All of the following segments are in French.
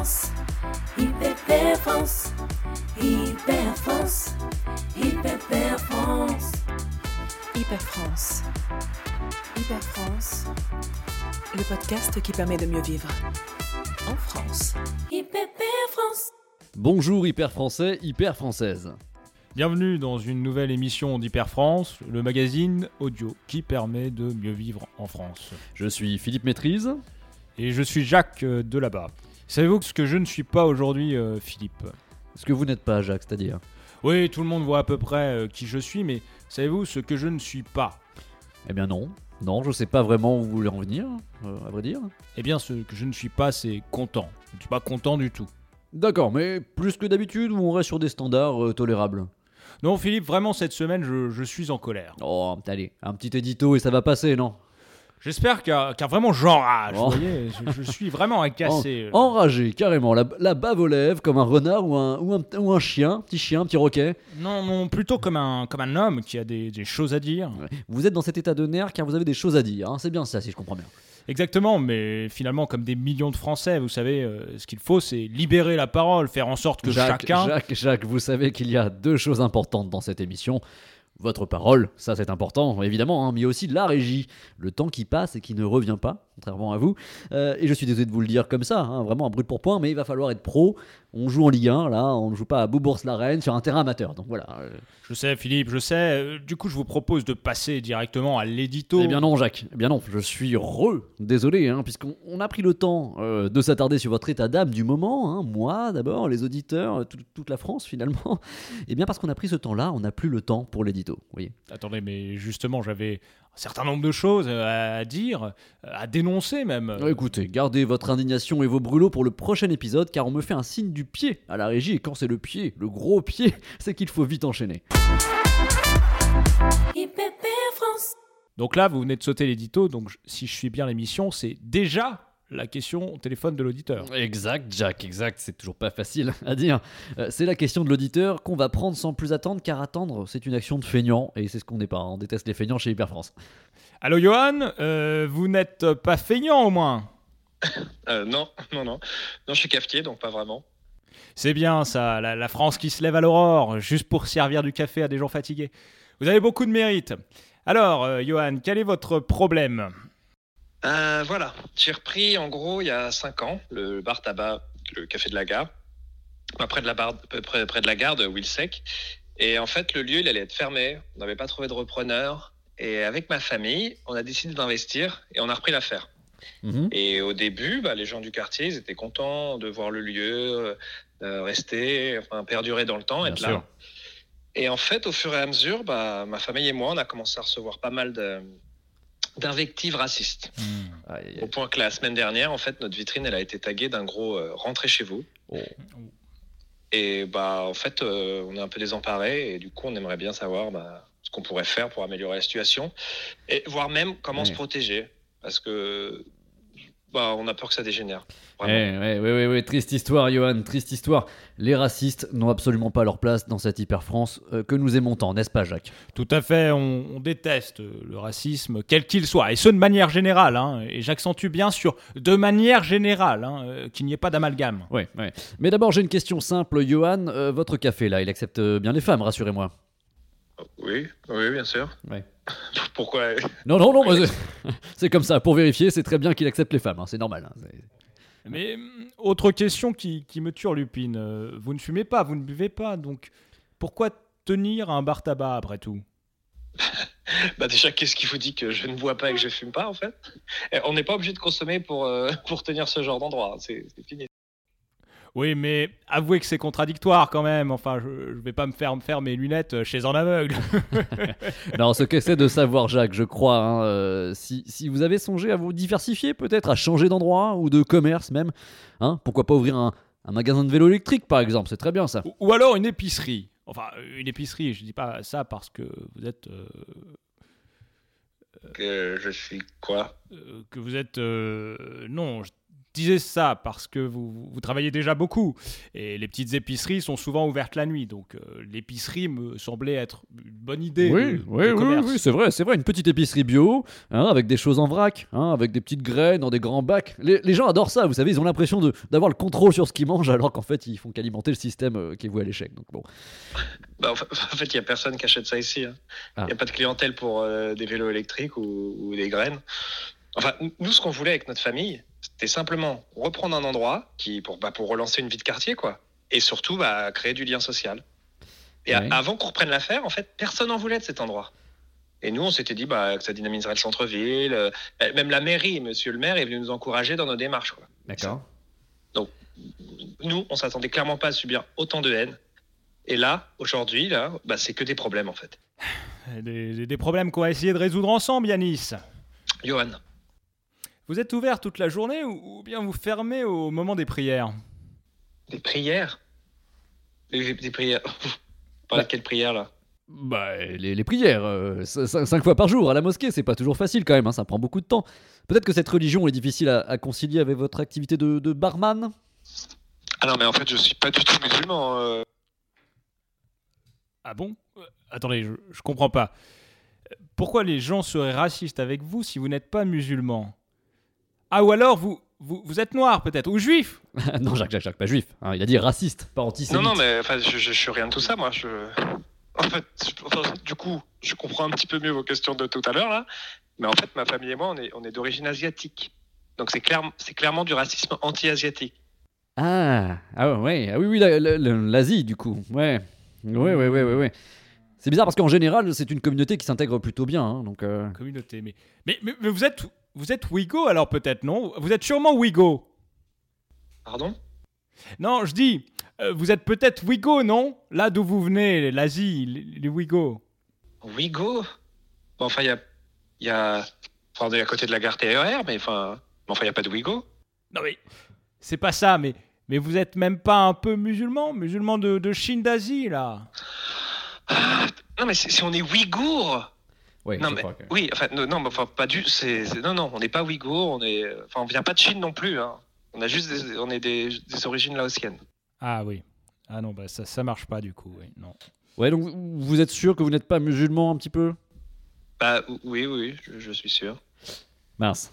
France, Hyper France, Hyper France, Hyper France. Hyper France. Hyper France. Le podcast qui permet de mieux vivre. En France. Hyper France. Bonjour hyper français, hyper française. Bienvenue dans une nouvelle émission d'Hyper France, le magazine audio qui permet de mieux vivre en France. Je suis Philippe Maîtrise. Et je suis Jacques euh, de là-bas. Savez-vous ce que je ne suis pas aujourd'hui, euh, Philippe Ce que vous n'êtes pas, Jacques, c'est-à-dire Oui, tout le monde voit à peu près euh, qui je suis, mais savez-vous ce que je ne suis pas Eh bien non. Non, je sais pas vraiment où vous voulez en venir, euh, à vrai dire. Eh bien, ce que je ne suis pas, c'est content. Je ne suis pas content du tout. D'accord, mais plus que d'habitude ou on reste sur des standards euh, tolérables? Non, Philippe, vraiment, cette semaine, je, je suis en colère. Oh, allez, un petit édito et ça va passer, non? J'espère car, car vraiment j'enrage. Oh. Vous voyez, je, je suis vraiment agacé. En- Enragé, carrément, la, la bave aux lèvres, comme un renard ou un, ou un, ou un chien, petit chien, petit roquet. Non, non, plutôt comme un, comme un homme qui a des, des choses à dire. Vous êtes dans cet état de nerf car vous avez des choses à dire, hein, c'est bien ça si je comprends bien. Exactement, mais finalement, comme des millions de Français, vous savez, euh, ce qu'il faut, c'est libérer la parole, faire en sorte que Jacques, chacun. Jacques, Jacques, vous savez qu'il y a deux choses importantes dans cette émission. Votre parole, ça c'est important, évidemment, hein, mais aussi la régie, le temps qui passe et qui ne revient pas, contrairement à vous. Euh, et je suis désolé de vous le dire comme ça, hein, vraiment un brut pour point, mais il va falloir être pro. On joue en Ligue 1, là, on ne joue pas à Beaubourg-la-Reine sur un terrain amateur. Donc voilà. Je sais, Philippe, je sais. euh, du coup, je vous propose de passer directement à l'édito. Eh bien non, Jacques. Eh bien non, je suis heureux. Désolé, hein, puisqu'on on a pris le temps euh, de s'attarder sur votre état d'âme du moment. hein, moi, d'abord, les auditeurs, euh, tout- toute la France, finalement. Eh bien parce qu'on a pris ce temps-là, on n'a plus le temps pour l'édito. Voyez. Attendez, mais justement, j'avais un certain nombre de choses euh, à dire, euh, à dénoncer même. Écoutez, gardez votre indignation et vos brûlots pour le prochain épisode, car on me fait un signe du pied à la régie, et quand c'est le pied, le gros pied, c'est qu'il faut vite enchaîner. Donc là, vous venez de sauter l'édito, donc si je suis bien l'émission, c'est déjà la question au téléphone de l'auditeur. Exact, Jack, exact, c'est toujours pas facile à dire. Euh, c'est la question de l'auditeur qu'on va prendre sans plus attendre, car attendre, c'est une action de feignant, et c'est ce qu'on n'est pas, hein. on déteste les feignants chez Hyper France. Allô, Johan euh, Vous n'êtes pas feignant au moins Euh, non, non, non. Non, je suis cafetier, donc pas vraiment. C'est bien ça, la, la France qui se lève à l'aurore, juste pour servir du café à des gens fatigués. Vous avez beaucoup de mérite. Alors, euh, Johan, quel est votre problème? Euh, voilà, j'ai repris en gros il y a 5 ans le bar tabac, le café de la gare, près de la, barre- près, près de la gare de Wilsec. Et en fait, le lieu, il allait être fermé. On n'avait pas trouvé de repreneur. Et avec ma famille, on a décidé d'investir et on a repris l'affaire. Mhm. Et au début, bah, les gens du quartier, ils étaient contents de voir le lieu euh, rester, enfin, perdurer dans le temps, Bien être sûr. là. Et en fait, au fur et à mesure, bah, ma famille et moi, on a commencé à recevoir pas mal de- d'invectives racistes. Aïe, Au point que la semaine dernière, en fait, notre vitrine, elle a été taguée d'un gros euh, rentrez chez vous. Oh. Et bah, en fait, euh, on est un peu désemparés et du coup, on aimerait bien savoir bah, ce qu'on pourrait faire pour améliorer la situation et voir même comment se protéger parce que bah, on a peur que ça dégénère. Eh, Vraiment. ouais, ouais, ouais, ouais, triste histoire, Johan, triste histoire. Les racistes n'ont absolument pas leur place dans cette Hyper France euh, que nous aimons tant, n'est-ce pas, Jacques? Tout à fait, on, on déteste le racisme, quel qu'il soit, et ce de manière générale, hein, et j'accentue bien sur de manière générale, hein, euh, qu'il n'y ait pas d'amalgame. Ouais, ouais. Mais d'abord, j'ai une question simple, Johan. Euh, votre café, là, il accepte bien les femmes, rassurez-moi. Oui, oui, bien sûr. Ouais. Pourquoi? Non, non, non, c'est- comme ça. Pour vérifier, c'est très bien qu'il accepte les femmes, hein, c'est normal. hein, Mais hum, autre question qui, qui me turlupine, euh, vous ne fumez pas, vous ne buvez pas, donc pourquoi tenir un bar tabac après tout? Bah déjà, qu'est-ce qui vous dit que je ne bois pas et que je fume pas en fait? Eh, On n'est pas obligé de consommer pour, euh, pour tenir ce genre d'endroit. C'est c'est fini. Oui, mais avouez que c'est contradictoire quand même, enfin, je ne vais pas me faire faire mes lunettes euh, chez un aveugle. Non, ce qu'essaie de savoir Jacques, je crois, hein, euh, si, si vous avez songé à vous diversifier, peut-être à changer d'endroit ou de commerce même, hein, pourquoi pas ouvrir un, un magasin de vélo électrique par exemple, c'est très bien ça. Ou- Ou alors une épicerie. Enfin, une épicerie, je dis pas ça parce que vous êtes... euh, Que je suis quoi? euh, que vous êtes... euh, non, je- disais ça parce que vous, vous travaillez déjà beaucoup et les petites épiceries sont souvent ouvertes la nuit. Donc euh, l'épicerie me semblait être une bonne idée. Oui, de- oui, de oui, oui, c'est vrai, c'est vrai, une petite épicerie bio, hein, avec des choses en vrac, hein, avec des petites graines dans des grands bacs. Les, les gens adorent ça, vous savez, ils ont l'impression de- d'avoir le contrôle sur ce qu'ils mangent, alors qu'en fait, ils font qu'alimenter le système euh, qui est voué à l'échec. Donc bon, Bah, en fa- en fait, il n'y a personne qui achète ça ici. hein. Il Ah. n'y a pas de clientèle pour euh, des vélos électriques ou, ou des graines. Enfin, nous, ce qu'on voulait avec notre famille, c'était simplement reprendre un endroit qui, pour, bah, pour relancer une vie de quartier, quoi. Et surtout, bah, créer du lien social. Et Ouais. avant qu'on reprenne l'affaire, en fait, personne n'en voulait de cet endroit. Et nous, on s'était dit bah, que ça dynamiserait le centre-ville. euh, même la mairie, monsieur le maire, est venu nous encourager dans nos démarches. Quoi. d'accord. Nous, on s'attendait clairement pas à subir autant de haine. Et là, aujourd'hui, là, bah, c'est que des problèmes, en fait. Des, des problèmes qu'on va essayer de résoudre ensemble, Yanis. Johan, Vous êtes ouvert toute la journée ou, ou bien vous fermez au moment des prières des prières Des, des prières parlez de quelle prière, là? Bah, les, les prières, euh, cinq fois par jour à la mosquée, c'est pas toujours facile quand même, hein, ça prend beaucoup de temps. Peut-être que cette religion est difficile à, à concilier avec votre activité de, de barman? Ah non, mais en fait, je suis pas du tout musulman. euh. Ah bon? Euh, Attendez, je, je comprends pas. Pourquoi les gens seraient racistes avec vous si vous n'êtes pas musulman? Ah ou alors vous, vous, vous êtes noir peut-être, ou juif Non, Jacques, Jacques, Jacques, pas juif. hein, il a dit raciste, pas antisémite. Non, non, mais enfin, je, je, je suis rien de tout ça, moi. Je... En fait, je- enfin, du coup, je comprends un petit peu mieux vos questions de tout à l'heure, là. Mais en fait, ma famille et moi, on est, on est d'origine asiatique. Donc, c'est clair, c'est clairement du racisme anti-asiatique. Ah, ah ouais, ah oui, oui, la- la- la- l'Asie du coup, ouais, ouais, ouais, ouais, ouais, ouais. C'est bizarre parce qu'en général, c'est une communauté qui s'intègre plutôt bien, hein, donc. euh, Communauté, mais, mais, mais, mais vous êtes vous êtes Ouigo alors peut-être non? Vous êtes sûrement Ouigo. Pardon? Non, je dis, euh, vous êtes peut-être Ouigo, non? Là d'où vous venez, l'Asie, les, Ouigo. Ouigo? Bon, enfin, il y a. il Y a... Enfin, on est à côté de la gare TER, mais enfin, mais enfin, il n'y a pas de Ouigo. Non mais c'est pas ça, mais mais vous êtes même pas un peu musulman, musulman de, de Chine d'Asie là. Ah, non, mais si si on est Ouïghour Ouais, Non, mais que- oui, enfin, non, mais enfin, pas du. C'est, non, non, on n'est pas Ouïghour, on est. Enfin, on vient pas de Chine non plus. Hein. On a juste, des, on est des, des origines laotiennes. Ah oui. Ah non, bah ça ça marche pas du coup, oui. Non. Ouais, donc vous vous êtes sûr que vous n'êtes pas musulman un petit peu? Bah oui, oui, je, je suis sûr. Mince.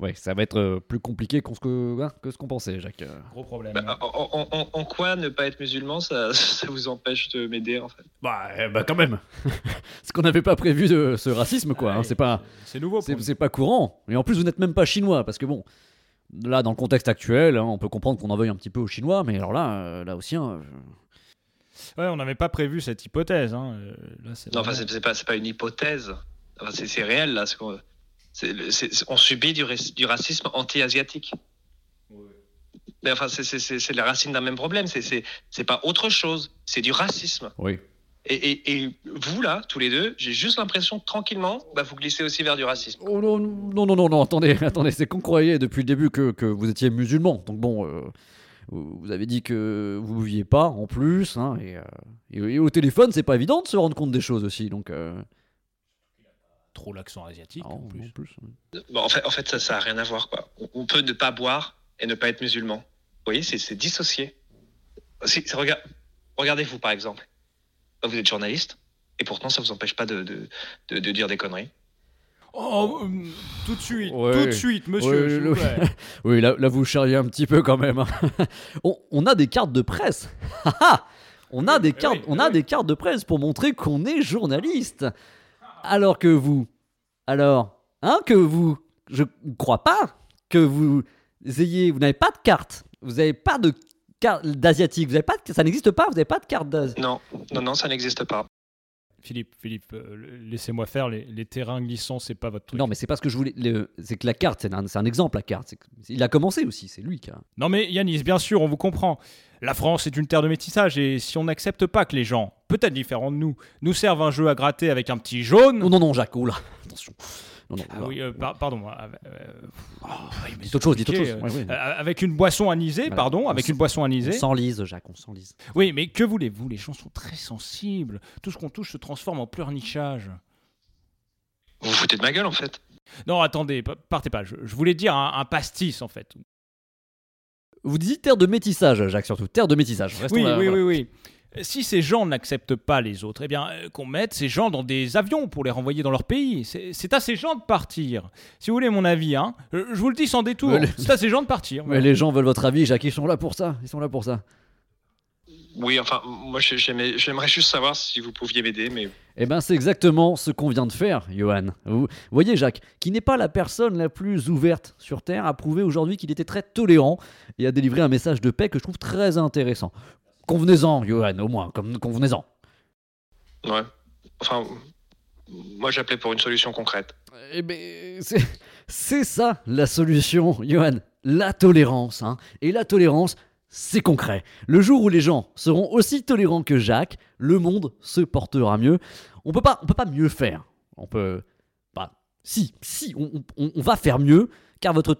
Ouais, ça va être euh, plus compliqué qu'on ce que, hein, que ce qu'on pensait, Jacques. euh. Gros problème. Bah, en, en- en- en quoi ne pas être musulman, ça, ça vous empêche de m'aider en fait? Bah, bah quand même. Parce qu'on n'avait pas prévu de ce racisme, quoi. hein, c'est pas, c'est nouveau c'est, pas courant. Et en plus, vous n'êtes même pas chinois, parce que bon, là, dans le contexte actuel, hein, on peut comprendre qu'on en veuille un petit peu aux Chinois, mais alors là, euh, là aussi, hein, je- Ouais, on n'avait pas prévu cette hypothèse. Hein. euh, là, Non, enfin, vraiment- c'est, c'est pas, c'est pas une hypothèse. Enfin, c'est, réel là. c'est on subit du, racisme anti-asiatique. Mais enfin, c'est, la racine d'un même problème. C'est, pas autre chose. C'est du racisme. oui. Et, et, et vous là, tous les deux, j'ai juste l'impression que tranquillement, bah, vous glissez aussi vers du racisme. Oh non, non, non, non, non, attendez, attendez, c'est qu'on croyait depuis le début que, que vous étiez musulman. Donc bon, euh, vous vous avez dit que vous ne bouviez pas en plus. hein, et, euh, et- et au téléphone, c'est pas évident de se rendre compte des choses aussi. Donc, euh, trop l'accent asiatique ah, en plus. en plus, ouais. Bon, en fait, en fait ça, ça a rien à voir. Quoi. On, on peut ne pas boire et ne pas être musulman. Vous voyez, c'est, dissocié. Si, regardez-vous par exemple. Vous êtes journaliste et pourtant ça vous empêche pas de, de, de, de dire des conneries. Oh, euh, tout de suite, Ouais. tout de suite, monsieur. Ouais, plaît. Oui, là, là, vous charriez un petit peu quand même. hein. on, on a des cartes de presse. On a des cartes, oui, on a oui. des cartes de presse pour montrer qu'on est journaliste. Alors que vous, alors, hein, que vous, je ne crois pas que vous ayez, vous n'avez pas de carte. Vous n'avez pas de carte d'asiatique. Vous avez pas, de- ça n'existe pas. Vous n'avez pas de carte d'Asie. Non, non, non, ça n'existe pas. Philippe, Philippe, euh, laissez-moi faire. Les, les terrains glissants, c'est pas votre truc. Non, mais c'est pas ce que je voulais. C'est que la carte, c'est un, exemple. La carte, il a commencé aussi. C'est lui qui a. Non mais Yanis, bien sûr, on vous comprend. La France est une terre de métissage et si on n'accepte pas que les gens, peut-être différents de nous, nous servent un jeu à gratter avec un petit jaune... Non, non, non, Jacques. Oula, attention. Non, non. Ah oui, euh, par- pardon. euh, euh, oh, oui, Dites autre chose. Dites autre chose. Ouais, ouais. euh, avec une boisson anisée, Voilà. pardon, On avec s'en- une boisson On anisée. s'enlise, Jacques, on s'enlise. Oui, mais que voulez-vous? Les gens sont très sensibles. Tout ce qu'on touche se transforme en pleurnichage. Vous vous foutez de ma gueule en fait. Non, attendez, pa- partez pas. Je, je voulais dire un, un pastis, en fait. Vous dites terre de métissage, Jacques, surtout. Terre de métissage. Restons Oui, là, oui, voilà. oui, oui. Si ces gens n'acceptent pas les autres, eh bien, euh, qu'on mette ces gens dans des avions pour les renvoyer dans leur pays. C'est à ces gens de partir. Si vous voulez mon avis, hein, euh, je vous le dis sans détour, les- c'est à ces gens de partir. Mais les gens veulent votre avis, Jacques, ils sont là pour ça. Ils sont là pour ça. Oui, enfin, moi j'aimerais juste savoir si vous pouviez m'aider, mais Eh ben, c'est exactement ce qu'on vient de faire, Johan. Vous voyez, Jacques, qui n'est pas la personne la plus ouverte sur Terre, a prouvé aujourd'hui qu'il était très tolérant et a délivré un message de paix que je trouve très intéressant. Convenez-en, Johan, au moins, comme convenez-en. ouais. Enfin, moi j'appelais pour une solution concrète. Eh ben, c'est- c'est ça la solution, Johan. La tolérance. Hein. Et la tolérance, c'est concret. Le jour où les gens seront aussi tolérants que Jacques, le monde se portera mieux. On peut pas, on peut pas mieux faire. On peut, bah, si, si, on, on- on va faire mieux, car votre,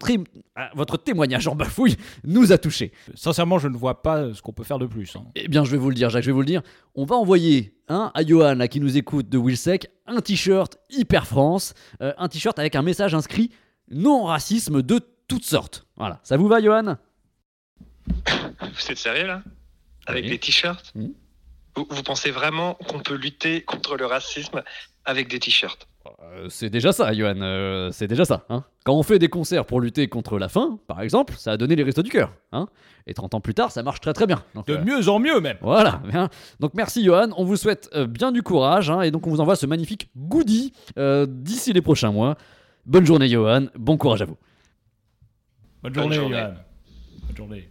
ah, votre témoignage en bafouille nous a touchés. Sincèrement, je ne vois pas ce qu'on peut faire de plus. hein. Eh bien, je vais vous le dire, Jacques, je vais vous le dire. On va envoyer hein, à Johan, là, qui nous écoute de Wilsec, un t-shirt Hyper France, euh, un t-shirt avec un message inscrit non racisme de toutes sortes. Voilà, ça vous va, Johan? Vous êtes sérieux là? Avec Oui. des t-shirts? Vous, vous pensez vraiment qu'on peut lutter contre le racisme avec des t-shirts? Euh, C'est déjà ça, Johan, euh, c'est déjà ça. Hein. Quand on fait des concerts pour lutter contre la faim, par exemple, ça a donné les restos du cœur. Hein. Et 30 ans plus tard, ça marche très très bien. Donc, De euh, mieux en mieux même. Voilà, bien. Donc merci Johan, on vous souhaite euh, bien du courage hein, et donc on vous envoie ce magnifique goodie euh, d'ici les prochains mois. Bonne journée Johan, bon courage à vous. Bonne Bonne journée. Johan. Bonne journée.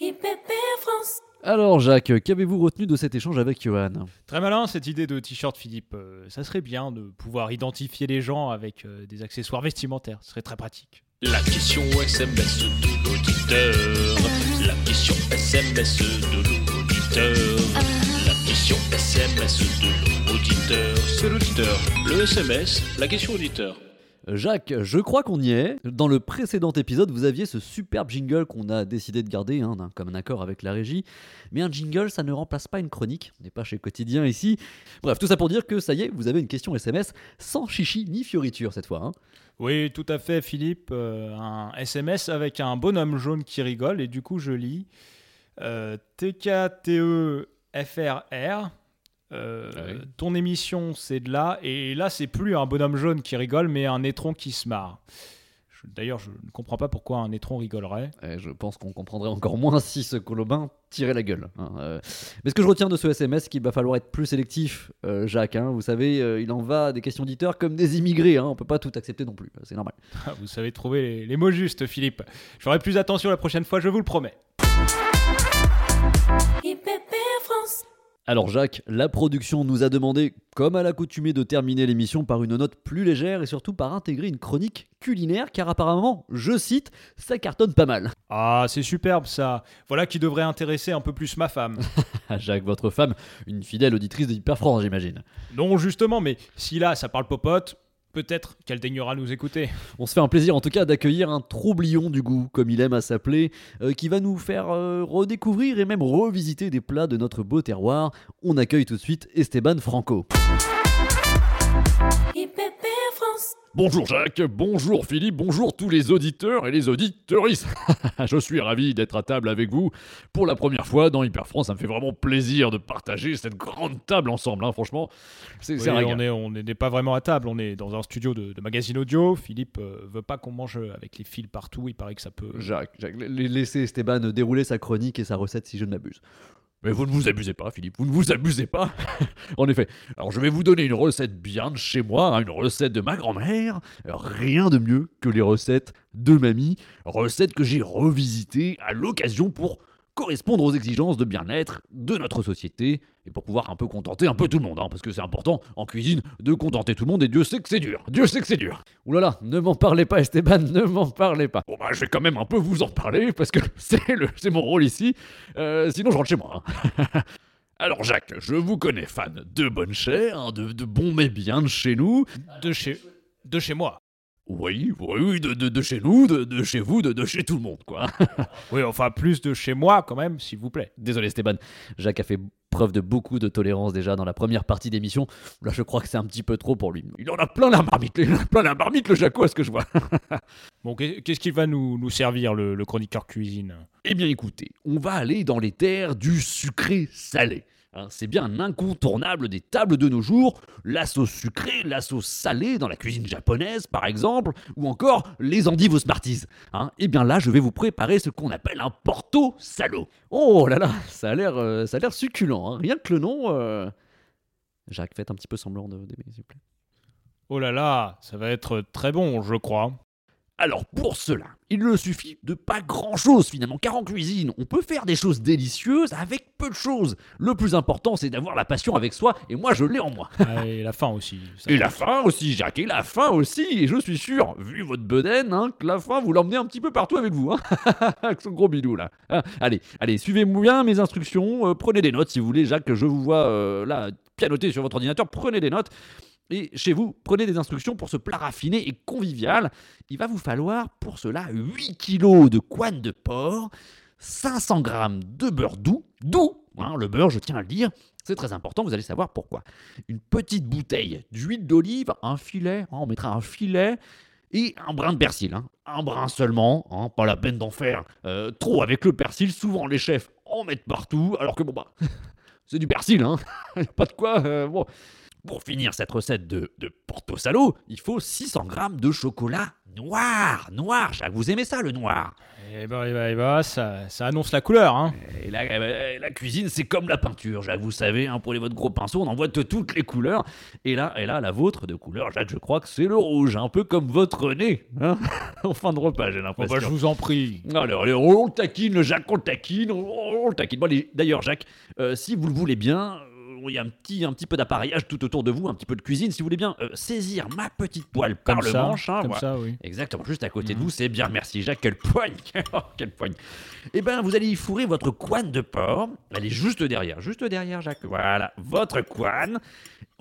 IPP France. Alors Jacques, qu'avez-vous retenu de cet échange avec Johan? Très malin cette idée de t-shirt, Philippe. Euh, ça serait bien de pouvoir identifier les gens avec euh, des accessoires vestimentaires. Ce serait très pratique. La question SMS de l'auditeur. La question SMS de l'auditeur. La question SMS de l'auditeur. C'est l'auditeur. Le SMS, la question auditeur. Jacques, je crois qu'on y est. Dans le précédent épisode, vous aviez ce superbe jingle qu'on a décidé de garder, hein, comme un accord avec la régie. Mais un jingle, ça ne remplace pas une chronique. On n'est pas chez Quotidien ici. Bref, tout ça pour dire que ça y est, vous avez une question SMS sans chichi ni fioriture cette fois. hein. Oui, tout à fait, Philippe. Euh, un SMS avec un bonhomme jaune qui rigole. Et du coup, je lis euh, TKTE-FRR. Euh, Ah. Ton émission, c'est de là. Et là, c'est plus un bonhomme jaune qui rigole, mais un étron qui se marre. D'ailleurs, je ne comprends pas pourquoi un étron rigolerait. Et je pense qu'on comprendrait encore moins si ce colobin tirait la gueule. hein, euh. Mais ce que je retiens de ce SMS, c'est qu'il va falloir être plus sélectif, euh, Jacques. hein. Vous savez, euh, il en va des questions auditeurs comme des immigrés. Hein. On peut pas tout accepter non plus. C'est normal. Ah, Vous savez trouver les, les mots justes, Philippe. Je ferai plus attention la prochaine fois, je vous le promets. Alors Jacques, la production nous a demandé, comme à l'accoutumée, de terminer l'émission par une note plus légère et surtout par intégrer une chronique culinaire, car apparemment, je cite, ça cartonne pas mal. Ah, c'est superbe ça. Voilà qui devrait intéresser un peu plus ma femme. Ah, Jacques, votre femme, une fidèle auditrice de Hyper France, j'imagine. non, justement, mais si là, ça parle popote, peut-être qu'elle daignera nous écouter. On se fait un plaisir en tout cas d'accueillir un troublion du goût, comme il aime à s'appeler, euh, qui va nous faire euh, redécouvrir et même revisiter des plats de notre beau terroir. On accueille tout de suite Esteban Franco. Bonjour Jacques, bonjour Philippe, bonjour tous les auditeurs et les auditrices. Je suis ravi d'être à table avec vous pour la première fois dans Hyper France. Ça me fait vraiment plaisir de partager cette grande table ensemble. hein, Franchement, c'est Oui, on est, on n'est pas vraiment à table, on est dans un studio de, de magazine audio. Philippe euh, veut pas qu'on mange avec les fils partout, il paraît que ça peut. Jacques, Jacques, la- laissez Esteban dérouler sa chronique et sa recette si je ne m'abuse. Mais vous ne vous abusez pas, Philippe, vous ne vous abusez pas. en effet, alors je vais vous donner une recette bien de chez moi, hein, une recette de ma grand-mère. Rien de mieux que les recettes de mamie, recettes que j'ai revisitées à l'occasion pour correspondre aux exigences de bien-être de notre société et pour pouvoir un peu contenter un peu tout le monde, hein, parce que c'est important en cuisine de contenter tout le monde et Dieu sait que c'est dur, Dieu sait que c'est dur. Ouh là là, ne m'en parlez pas Esteban, ne m'en parlez pas. Bon bah je vais quand même un peu vous en parler parce que c'est mon rôle ici, Euh, sinon je rentre chez moi. hein. Alors Jacques, je vous connais fan de bonne chair, hein, de, de bons mets bien de chez nous, De chez, de chez moi. Oui, oui, oui, de, de- de chez nous, de, de chez vous, de, de chez tout le monde, quoi. Oui, enfin, plus de chez moi quand même, s'il vous plaît. Désolé Stéban, Jacques a fait preuve de beaucoup de tolérance déjà dans la première partie d'émission. Là, je crois que c'est un petit peu trop pour lui. Il en a plein la marmite, il en a plein la marmite, le Jaco, à ce que je vois. Bon, qu'est- qu'est-ce qu'il va nous, nous servir, le, le chroniqueur cuisine? Eh bien écoutez, on va aller dans les terres du sucré salé. Hein, c'est bien un incontournable des tables de nos jours, la sauce sucrée, la sauce salée dans la cuisine japonaise par exemple, ou encore les endives aux Smarties. Hein, eh bien là, je vais vous préparer ce qu'on appelle un porto salo. Oh là là, ça a l'air, euh, ça a l'air succulent. hein, Rien que le nom. euh, Jacques, faites un petit peu semblant de d'aimer, s'il vous plaît. Oh là là, ça va être très bon, je crois. Alors pour cela, il ne suffit de pas grand chose finalement, car en cuisine, on peut faire des choses délicieuses avec peu de choses. Le plus important, c'est d'avoir la passion avec soi, et moi je l'ai en moi. Ah, et la fin aussi. ça Et la faim aussi, Jacques, et la faim aussi, et je suis sûr, vu votre bedaine, hein, que la faim, vous l'emmenez un petit peu partout avec vous, hein, avec son gros bidou là. Hein, allez, allez, suivez bien mes instructions, euh, prenez des notes si vous voulez, Jacques, que je vous vois euh, là pianoter sur votre ordinateur, prenez des notes. Et chez vous, prenez des instructions pour ce plat raffiné et convivial. Il va vous falloir pour cela 8 kilos de couenne de porc, 500 grammes de beurre doux, doux, hein, le beurre, je tiens à le dire, c'est très important, vous allez savoir pourquoi. Une petite bouteille d'huile d'olive, un filet, hein, on mettra un filet, et un brin de persil, hein, un brin seulement, pas la peine d'en faire euh, trop avec le persil, souvent les chefs en mettent partout, alors que bon bah, c'est du persil, hein, pas de quoi, euh. Pour finir cette recette de, de Porto Salo, il faut 600 grammes de chocolat noir. Noir, Jacques, vous aimez ça le noir? Eh ben, eh ben, eh ben, ça, ça annonce la couleur, hein. Et la, euh, la cuisine, c'est comme la peinture, Jacques, vous savez, hein, pour les votre gros pinceau, on en voit de toutes les couleurs. Et là, et là, la vôtre de couleur, Jacques, je crois que c'est le rouge, un peu comme votre nez. Hein en fin de repas, j'ai l'impression. bah, je vous en prie. Alors, on le taquine, le Jacques, on le taquine, on, taquine. Bon, d'ailleurs, Jacques, euh, si vous le voulez bien, il y a un petit, un petit peu d'appareillage tout autour de vous, un petit peu de cuisine, si vous voulez bien euh, saisir ma petite poêle par le manche. hein, comme voilà. ça, oui. Exactement, juste à côté de vous, c'est bien, merci Jacques, quelle poigne Quelle poigne Eh bien, vous allez y fourrer votre couenne de porc, elle est juste derrière, juste derrière Jacques, voilà, votre couenne.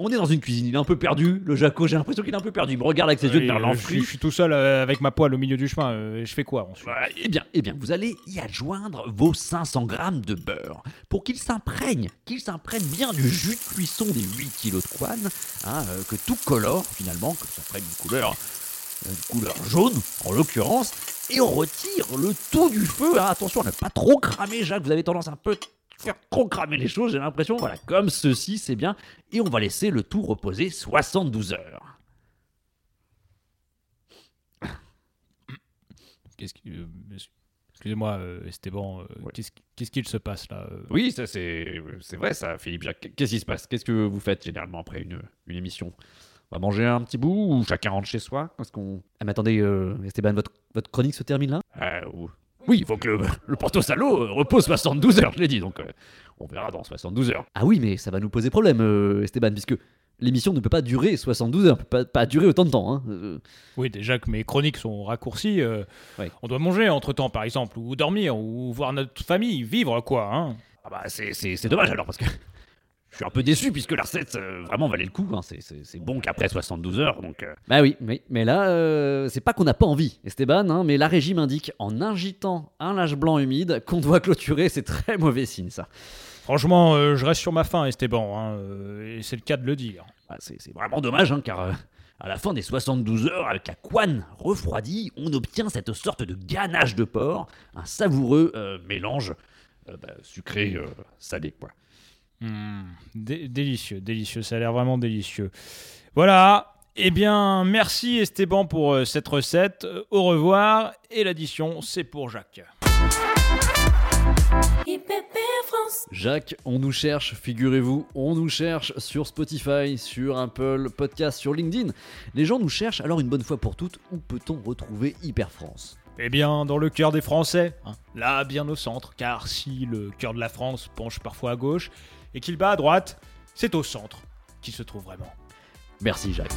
On est dans une cuisine, il est un peu perdu, le Jaco, j'ai l'impression qu'il est un peu perdu, il me regarde avec ses yeux de merlan je, suis- frit. je suis tout seul euh, avec ma poêle au milieu du chemin. euh, je fais quoi ensuite? Voilà, eh bien, eh bien, vous allez y adjoindre vos 500 grammes de beurre pour qu'il s'imprègne, qu'il s'imprègne bien du jus de cuisson des 8 kilos de couenne, hein, euh, que tout colore finalement, que ça prenne une couleur, une couleur jaune en l'occurrence, et on retire le tout du feu. hein. attention à ne pas trop cramer, Jacques, vous avez tendance un peu faire trop cramer les choses, j'ai l'impression, voilà, comme ceci, c'est bien, et on va laisser le tout reposer 72 heures. Qu'est-ce qui- euh, Excusez-moi, euh, Esteban, euh, Ouais. qu'est-ce qu'est-ce qu'il se passe là Oui, ça c'est c'est vrai ça, Philippe Jacques. Qu'est-ce qui se passe? Qu'est-ce que vous faites généralement après une, une émission? On va manger un petit bout ou chacun rentre chez soi? Est-ce qu'on Ah mais attendez, euh, Esteban, votre, votre chronique se termine là? Euh, ou- Oui, il faut que le, le Porto Salo euh, repose 72 heures, je l'ai dit, donc euh, on verra dans 72 heures. Ah oui, mais ça va nous poser problème, euh, Esteban, puisque l'émission ne peut pas durer 72 heures, peut pas, pas durer autant de temps. Hein. Euh, Oui, déjà que mes chroniques sont raccourcies. euh, Ouais. On doit manger entre temps, par exemple, ou dormir, ou voir notre famille, vivre quoi. Hein Ah bah c'est- c'est c'est dommage alors parce que je suis un peu déçu puisque la recette euh, vraiment valait le coup. hein. C'est- bon qu'après 72 heures donc. euh. Bah oui, oui, mais là euh, c'est pas qu'on n'a pas envie, Esteban, hein, mais la régime indique en agitant un linge blanc humide qu'on doit clôturer. C'est très mauvais signe ça. Franchement, euh, je reste sur ma faim, Esteban, hein, euh, et c'est le cas de le dire. Bah, c'est vraiment dommage hein, car euh, à la fin des 72 heures avec la couenne refroidie, on obtient cette sorte de ganache de porc, un savoureux euh, mélange euh, bah, sucré euh, salé quoi. Dé- délicieux, délicieux, ça a l'air vraiment délicieux. Voilà, eh bien, merci Esteban pour euh, cette recette. Euh, au revoir, et l'addition, c'est pour Jacques. Jacques, on nous cherche, figurez-vous, on nous cherche sur Spotify, sur Apple Podcast, sur LinkedIn. Les gens nous cherchent, alors une bonne fois pour toutes, où peut-on retrouver Hyper France? Eh bien, dans le cœur des Français, hein, là, bien au centre, car si le cœur de la France penche parfois à gauche et qu'il bat à droite, c'est au centre qu'il se trouve vraiment. Merci Jacques.